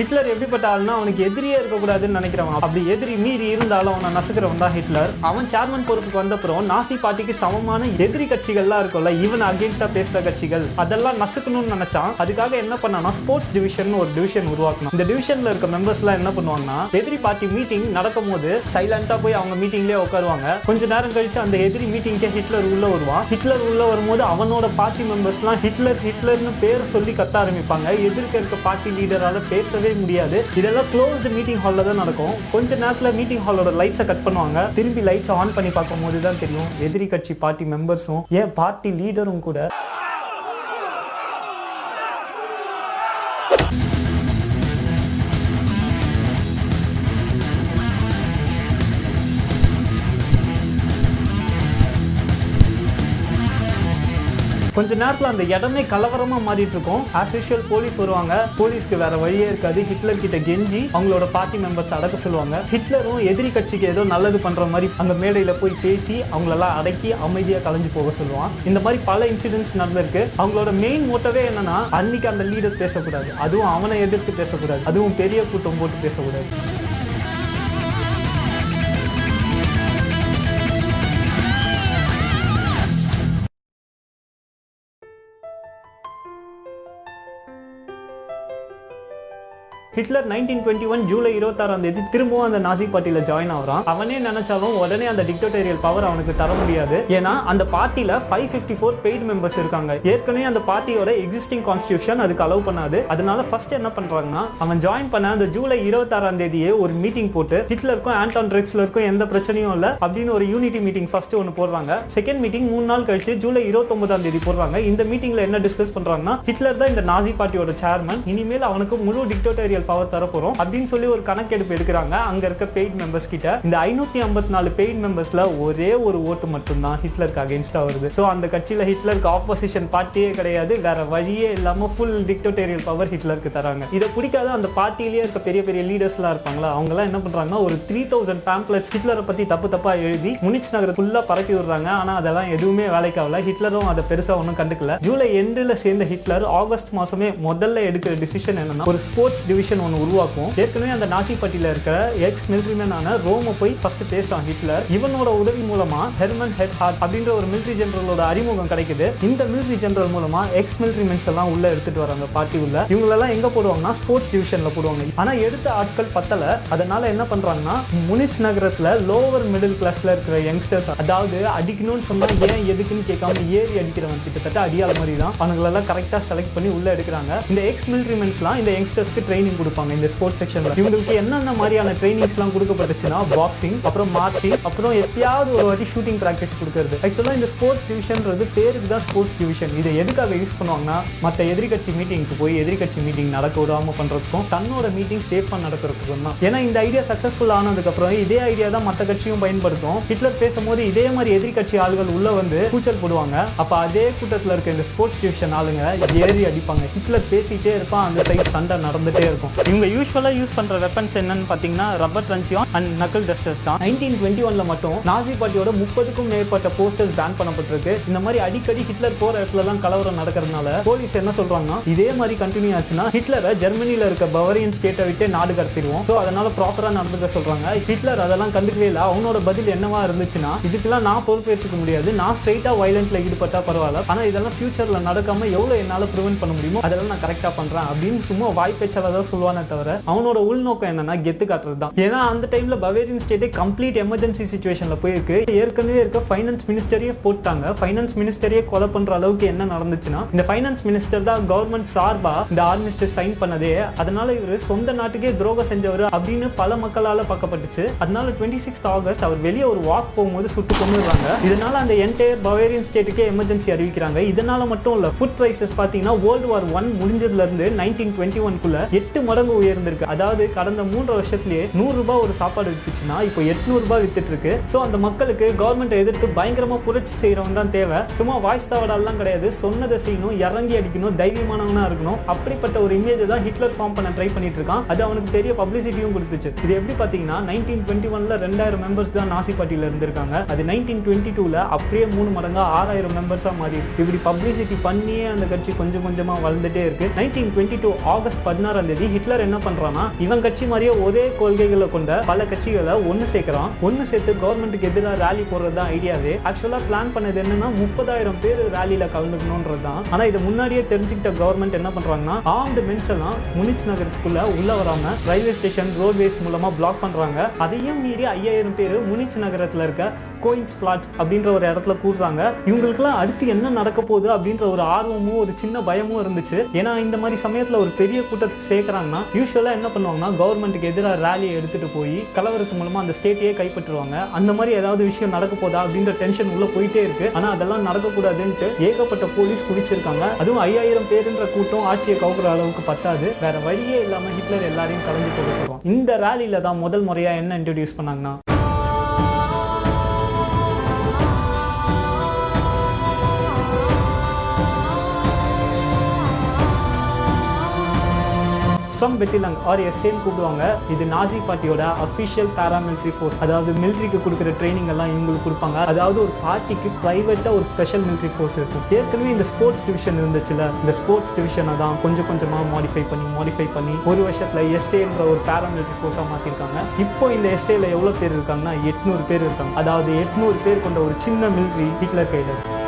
Hitler எப்படிப்பட்ட ஆள்னா அவனுக்கு எதிரியே இருக்கக்கூடாதுன்னு நினைக்கிறவன். அப்படி எதிரி மீறி இருந்தாலும் அவனை நசுக்கிறவன் தான் ஹிட்லர். அவன் சேர்மன் பொறுப்புக்கு வந்தப்புறம் நாசி பார்ட்டிக்கு சமமான எதிரி கட்சிகள்லாம் இருக்கும்ல ஈவன் அகேன்ஸ்டா பேசுற கட்சிகள் அதெல்லாம் நசுக்கணும்னு நினைச்சான். அதுக்காக என்ன பண்ணானா ஸ்போர்ட்ஸ் டிவிஷன் ஒரு டிவிஷன் உருவாக்கணும் இந்த டிவிஷன்ல இருக்க மெம்பர்ஸ் எல்லாம் என்ன பண்ணுவாங்கன்னா எதிரி பார்ட்டி மீட்டிங் நடக்கும் போது சைலண்டா போய் அவங்க மீட்டிங்லயே உட்காருவாங்க. கொஞ்ச நேரம் கழிச்சு அந்த எதிரி மீட்டிங்கே ஹிட்லர் உள்ள வருவான். ஹிட்லர் உள்ள வரும்போது அவனோட பார்ட்டி மெம்பர்ஸ்லாம் ஹிட்லர் ஹிட்லர்னு பேர் சொல்லி கத்த ஆரம்பிப்பாங்க. எதிர்க்க இருக்க பார்ட்டி லீடரால பேசவே முடியாது. இதெல்லாம் க்ளோஸ்டு மீட்டிங் ஹாலில் தான் நடக்கும். கொஞ்ச நேரத்தில் மீட்டிங் ஹாலோட லைட்ஸை கட் பண்ணுவாங்க. திரும்பி லைட்ஸை ஆன் பண்ணி பார்க்கும்போது தான் தெரியும். எதிரி கட்சி பார்ட்டி மெம்பர்ஸும் ஏன் பார்ட்டி லீடரும் கூட கொஞ்ச நேரத்துல அந்த இடமே கலவரமா மாறிட்டு இருக்கும் ஆஸ் யூஷுவல் போலீஸ் வருவாங்க. போலீஸ்க்கு வேற வழியே இருக்காது. ஹிட்லர் கிட்ட கெஞ்சி அவங்களோட பார்ட்டி மெம்பர்ஸ் அடக்க சொல்லுவாங்க. ஹிட்லரும் எதிரி கட்சிக்கு ஏதோ நல்லது பண்ற மாதிரி அந்த மேடையில போய் பேசி அவங்களெல்லாம் அடக்கி அமைதியா கலைஞ்சு போக சொல்லுவான். இந்த மாதிரி பல இன்சிடென்ட்ஸ் நடந்திருக்கு. அவங்களோட மெயின் மோட்டவே என்னன்னா அன்னைக்கு அந்த லீடர் பேசக்கூடாது. அதுவும் அவனை எதிர்த்து பேசக்கூடாது. அதுவும் பெரிய கூட்டம் போட்டு பேசக்கூடாது. ஹிட்லர் நைன்டீன் டுவெண்ட்டி ஒன் ஜூலை இருபத்தாறாம் தேதி திரும்பவும் அந்த நாசி பார்ட்டியில ஜாயின் ஆகிறான். அவனே நினைச்சாலும் உடனே அந்த டிக்டோட்டோரியல் பவர் அவனுக்கு தர முடியாது. ஏன்னா அந்த பார்ட்டியில five fifty four paid members இருக்காங்க. ஏற்கனவே அந்த பார்ட்டியோட எக்ஸிஸ்டிங் கான்ஸ்டியூஷன் அதுக்கு அலோவ் பண்ணாது. அதனால ஃபர்ஸ்ட் என்ன பண்றாங்கன்னா அவன் ஜாயின் பண்ண அந்த ஜூலை இருபத்தாறாம் தேதியே ஒரு மீட்டிங் போட்டு ஹிட்லருக்கும் ஆண்டான் ட்ரெக்ஸ்லருக்கும் எந்த பிரச்சனையும் இல்லை அப்படின்னு ஒரு யூனிட்டி மீட்டிங் ஃபர்ஸ்ட் ஒன்று போடுறாங்க. செகண்ட் மீட்டிங் மூணு நாள் கழிச்சு ஜூலை இருபத்தொன்பதாம் தேதி போடுறாங்க. இந்த மீட்டிங்ல என்ன டிஸ்கஸ் பண்றாங்கன்னா ஹிட்லர் தான் இந்த நாசி பார்ட்டியோட சேர்மன் இனிமேல் அவனுக்கு முழு டிக்டோட்டோரியல் பவர் தரப்போறோம். அப்படின்னு சொல்லி ஒரு கணக்கெடுப்பு எடுக்கிறாங்க. அங்க இருக்க பெய்ட் மெம்பர்ஸ் கிட்ட. இந்த ஐநூத்தி ஐம்பத்தி நாலு பெய்ட் மெம்பர்ஸ்ல ஒரே ஒரு ஓட்டு மட்டும்தான் ஹிட்லருக்கு அகேன்ஸ்டா வருது. சோ அந்த கட்சியில ஹிட்லருக்கு ஆப்போசிஷன் பார்ட்டியே கிடையாது. வேற வழியே இல்லாம ஃபுல் டிக்டோட்டேரியல் பவர் ஹிட்லருக்கு தராங்க. இதை பிடிக்காத அந்த பார்ட்டிலேயே இருக்க பெரிய பெரிய லீடர்ஸ் எல்லாம் இருப்பாங்களா? அவங்க எல்லாம் என்ன பண்றாங்கன்னா ஒரு த்ரீ தௌசண்ட் பேம்ப்ளெட்ஸ் ஹிட்லரை பத்தி தப்பு தப்பா எழுதி முனிச் நகர ஃபுல்லா பரப்பி விடுறாங்க. ஆனா அதெல்லாம் எதுவுமே வேலைக்கு ஆகல. ஹிட்லரும் அதை பெருசா ஒன்றும் கண்டுக்கல. ஜூலை எண்டில் சேர்ந்த ஹிட்லர் ஆகஸ்ட் மாசமே முதல்ல எடுக்கிற டிசிஷன் என்னன்னா ஒரு ஸ்போர்ட்ஸ் டிவிஷன் ஒன்று உருவாக்கும். ஏற்கனவே அந்த நாசி பட்டியில இருக்கிற எக்ஸ் மிலிட்ரிமேனான ரோம போய் ஃபர்ஸ்ட் பேசுறான் ஹிட்லர். இவனோட உதவி மூலமா ஹெர்மன் ஹெட் ஹார்ட் அப்படின்ற ஒரு மிலிட்ரி ஜெனரலோட அறிமுகம் கிடைக்குது. இந்த மிலிட்ரி ஜெனரல் மூலமா எக்ஸ் மிலிட்ரிமென்ஸ் எல்லாம் உள்ள எடுத்துட்டு வராங்க பார்ட்டி உள்ள இவங்களெல்லாம் எங்க போடுவாங்கன்னா ஸ்போர்ட்ஸ் டிவிஷன்ல போடுவாங்க. ஆனா எடுத்த ஆட்கள் பத்தல. அதனால என்ன பண்றாங்கன்னா முனிச் நகரத்துல லோவர் மிடில் கிளாஸ்ல இருக்கிற யங்ஸ்டர்ஸ் அதாவது அடிக்கணும்னு சொன்னா ஏன் எதுக்குன்னு கேட்காம ஏறி அடிக்கிறவன் கிட்டத்தட்ட அடியால மாதிரி தான் அவங்களெல்லாம் கரெக்டா செலக்ட் பண்ணி உள்ள எடுக்கிறாங்க. இந்த எக்ஸ் மிலிட்ரிமென்ஸ்லாம் இந்த யங்ஸ்டர்ஸ்க்கு ட்ரைனிங் கொடுப்பாங்க இந்த ஸ்போர்ட்ஸ் செக்ஷன்ல இவங்களுக்கு என்னென்ன மாதிரியான ட்ரைனிங்ஸ்லாம் கொடுக்கப்பட்டுச்சுன்னா பாக்ஸிங் அப்புறம் மார்ச்சிங் அப்புறம் எப்பயாவது ஒரு வாட்டி ஷூட்டிங் ப்ராக்டிஸ் கொடுக்கறது. ஆக்சுவலாக இந்த ஸ்போர்ட்ஸ் டிவிஷன்றது பேருக்கு தான் ஸ்போர்ட்ஸ் டிவிஷன் இதை எதுக்காக யூஸ் பண்ணுவாங்கன்னா மற்ற எதிர்கட்சி மீட்டிங்க்கு போய் எதிர்கட்சி மீட்டிங் நடக்க விடாம பண்றதுக்கும் தன்னோட மீட்டிங் சேஃபா நடக்கிறதுக்கும் தான். ஏன்னா இந்த ஐடியா சக்சஸ்ஃபுல் ஆனதுக்கு அப்புறம் இதே ஐடியா தான் மற்ற கட்சியும் பயன்படுத்தும். ஹிட்லர் பேசும்போது இதே மாதிரி எதிர்கட்சி ஆளுகள் உள்ள வந்து கூச்சல் போடுவாங்க. அப்ப அதே கூட்டத்தில் இருக்க இந்த ஸ்போர்ட்ஸ் டிவிஷன் ஆளுங்க ஏறி அடிப்பாங்க. ஹிட்லர் பேசிட்டே இருப்பான் அந்த சைடு சண்டை நடந்துட்டே இருக்கும். இவங்க யூஸ்வலாக யூஸ் பண்ணுற வெப்பன்ஸ் என்னன்னு பார்த்தீங்கன்னா rubber truncheon and knuckle dusters தான். நைன்டீன் டுவெண்ட்டி ஒன்ல மட்டும் நாசி பார்ட்டியோட முப்பதுக்கும் மேற்பட்ட போஸ்டர்ஸ் பேன் பண்ணப்பட்டிருக்கு. இந்த மாதிரி அடிக்கடி ஹிட்லர் போற இடத்துல எல்லாம் கலவரம் நடக்கிறதுனால போலீஸ் என்ன சொல்றாங்கன்னா இதே மாதிரி கண்டினியூ ஆச்சுன்னா ஹிட்லரை ஜெர்மனியில் இருக்க பவரியன் ஸ்டேட்டை விட்டு நாடு கடத்திடுவோம். ஸோ அதனால ப்ராப்பரா நடந்துக்க சொல்றாங்க. ஹிட்லர் அதெல்லாம் கண்டுக்கவே இல்லை. அவனோட பதில் என்னவா இருந்துச்சுன்னா இதுக்கெல்லாம் நான் பொறுப்பேற்றுக்க முடியாது. நான் ஸ்ட்ரைட்டா வயலண்ட்ல ஈடுபட்டா பரவாயில்ல. ஆனா இதெல்லாம் ஃபியூச்சர்ல நடக்காம எவ்வளவு என்னால ப்ரிவென்ட் பண்ண முடியுமோ அதெல்லாம் நான் கரெக்டா பண்றேன் அப்படின்னு சும்மா வாய் பேச்சால தான் சொல்லுவானே தவிர அவனோட உள்நோக்கம் என்னன்னா கெத்து காட்டுறது தான் ஏன்னா அந்த டைம்ல பவேரியன் ஸ்டேட்டே கம்ப்ளீட் எமர்ஜென்சி சுச்சுவேஷன்ல போயிருக்கு. ஏற்கனவே இருக்க ஃபைனான்ஸ் மினிஸ்டரையே போட்டாங்க. ஃபைனான்ஸ் மினிஸ்டரையே கொலை பண்ற அளவுக்கு என்ன நடந்துச்சுன்னா இந்த ஃபைனான்ஸ் மினிஸ்டர் தான் கவர்மெண்ட் சார்பா இந்த ஆர்மிஸ்டர் சைன் பண்ணதே. அதனால இவர் சொந்த நாட்டுக்கே துரோகம் செஞ்சவர் அப்படின்னு பல மக்களால பார்க்கப்பட்டுச்சு. அதனால டுவெண்ட்டி சிக்ஸ் ஆகஸ்ட் அவர் வெளியே ஒரு வாக் போகும்போது சுட்டு கொண்டுறாங்க இதனால அந்த என்டையர் பவேரியன் ஸ்டேட்டுக்கே எமர்ஜென்சி அறிவிக்கிறாங்க. இதனால மட்டும் இல்ல ஃபுட் பிரைசஸ் பாத்தீங்கன்னா வேர்ல்டு வார் ஒன் முடிஞ்சதுல இருந்து நைன்டீன் டுவெண்ட்டி ஒன்குள்ள எட்டு மடங்கு உயர்ந்திருக்கு. அதாவது கடந்த மூன்று வருஷத்துலயே நூறு ரூபாய் ஒரு சாப்பாடு வித்துச்சுன்னா இப்போ எட்நூறு ரூபாய் வித்துட்டு இருக்கு சோ அந்த மக்களுக்கு கவர்மெண்ட் எதிர்த்து பயங்கரமா புரட்சி செய்யறவன் தான் தேவை. சும்மா வாய்ஸ் சாவடாலாம் கிடையாது. சொன்னதை செய்யணும் இறங்கி அடிக்கணும் தைரியமானவனா இருக்கணும். அப்படிப்பட்ட ஒரு இமேஜை தான் ஹிட்லர் ஃபார்ம் பண்ண ட்ரை பண்ணிட்டு இருக்கான் அது அவனுக்கு பெரிய பப்ளிசிட்டியும் கொடுத்துச்சு. இது எப்படி பாத்தீங்கன்னா நைன்டீன் டுவெண்ட்டி ஒன்ல ரெண்டாயிரம் மெம்பர்ஸ் தான் நாசி பார்ட்டியில இருந்திருக்காங்க. அது நைன்டீன் டுவெண்ட்டி டூல அப்படியே மூணு மடங்கா ஆறாயிரம் மெம்பர்ஸா மாறி இப்படி பப்ளிசிட்டி பண்ணியே அந்த கட்சி கொஞ்சம் கொஞ்சமா வளர்ந்துட்டே இருக்கு. நைன்டீன் டுவெண்ட்டி டூ ஆகஸ்ட் பதினாறாம் தேதி ஹிட்லர் என்ன பண்றான்னா இவன் கட்சி மாதிரியே ஒரே கொள்கைகளை கொண்ட பல கட்சிகளை ஒன்னு சேர்க்கிறான். ஒன்னு சேர்த்து கவர்மெண்ட்டுக்கு எதிராக ரேலி போடுறது தான் ஐடியாவே ஆக்சுவலா பிளான் பண்ணது என்னன்னா முப்பதாயிரம் பேர் ரேலியில கலந்துக்கணும்ன்றது தான். ஆனா இது முன்னாடியே தெரிஞ்சுக்கிட்ட கவர்மெண்ட் என்ன பண்றாங்கன்னா ஆர்ம்டு மென்ஸ் எல்லாம் முனிச் நகரத்துக்குள்ள உள்ள வராம ரயில்வே ஸ்டேஷன் ரோட்வேஸ் மூலமா பிளாக் பண்றாங்க. அதையும் மீறி ஐயாயிரம் பேர் முனிச் நகரத்துல இருக்க கோயிங்ஸ் பிளாட்ஸ் அப்படின்ற ஒரு இடத்துல கூடுறாங்க. இவங்களுக்குலாம் அடுத்து என்ன நடக்க போகுது அப்படின்ற ஒரு ஆர்வமும் ஒரு சின்ன பயமும் இருந்துச்சு. ஏன்னா இந்த மாதிரி சமயத்தில் ஒரு பெரிய கூட்டத்தை சேர்க்கறாங்கன்னா யூஸ்வலாக என்ன பண்ணுவாங்கன்னா கவர்மெண்ட்டுக்கு எதிராக ரேலியை எடுத்துட்டு போய் கலவரத்து மூலமாக அந்த ஸ்டேட்டையே கைப்பற்றுவாங்க. அந்த மாதிரி ஏதாவது விஷயம் நடக்க போதா அப்படின்ற டென்ஷன் உள்ள போயிட்டே இருக்கு. ஆனால் அதெல்லாம் நடக்கக்கூடாதுன்ட்டு ஏகப்பட்ட போலீஸ் குடிச்சிருக்காங்க. அதுவும் ஐயாயிரம் பேருன்ற கூட்டம் ஆட்சியை கவுக்குற அளவுக்கு பத்தாது. வேற வழியே இல்லாமல் ஹிட்லர் எல்லாரையும் கலந்து போக சொல்லுவோம் இந்த ரேலியில தான் முதல் முறையாக என்ன இன்ட்ரடியூஸ் பண்ணாங்கன்னா ஸ்ட்ரம் பெட்டிலங் ஆர் எஸ்ஏன்னு கூப்பிடுவாங்க. இது நாசி பார்ட்டியோட அஃபிஷியல் பேராமிலிட்ரி ஃபோர்ஸ் அதாவது மிலிட்ரிக்கு கொடுக்குற ட்ரைனிங் எல்லாம் இவங்களுக்கு கொடுப்பாங்க. அதாவது ஒரு பார்ட்டிக்கு பிரைவேட்டா ஒரு ஸ்பெஷல் மிலிட்ரி ஃபோர்ஸ் இருக்கும். ஏற்கனவே இந்த ஸ்போர்ட்ஸ் டிவிஷன் இருந்துச்சுல இந்த ஸ்போர்ட்ஸ் டிவிஷனை தான் கொஞ்சம் கொஞ்சமா மாடிஃபை பண்ணி மாடிஃபை பண்ணி ஒரு வருஷத்துல எஸ்ஏன்ற ஒரு பேராமிலிட்ரி ஃபோர்ஸா மாத்திருக்காங்க. இப்போ இந்த எஸ்ஏல எவ்வளவு பேர் இருக்காங்கன்னா எட்நூறு பேர் இருக்காங்க. அதாவது எட்நூறு பேர் கொண்ட ஒரு சின்ன மிலிட்ரி ஹிட்லர் கையில இருக்கு.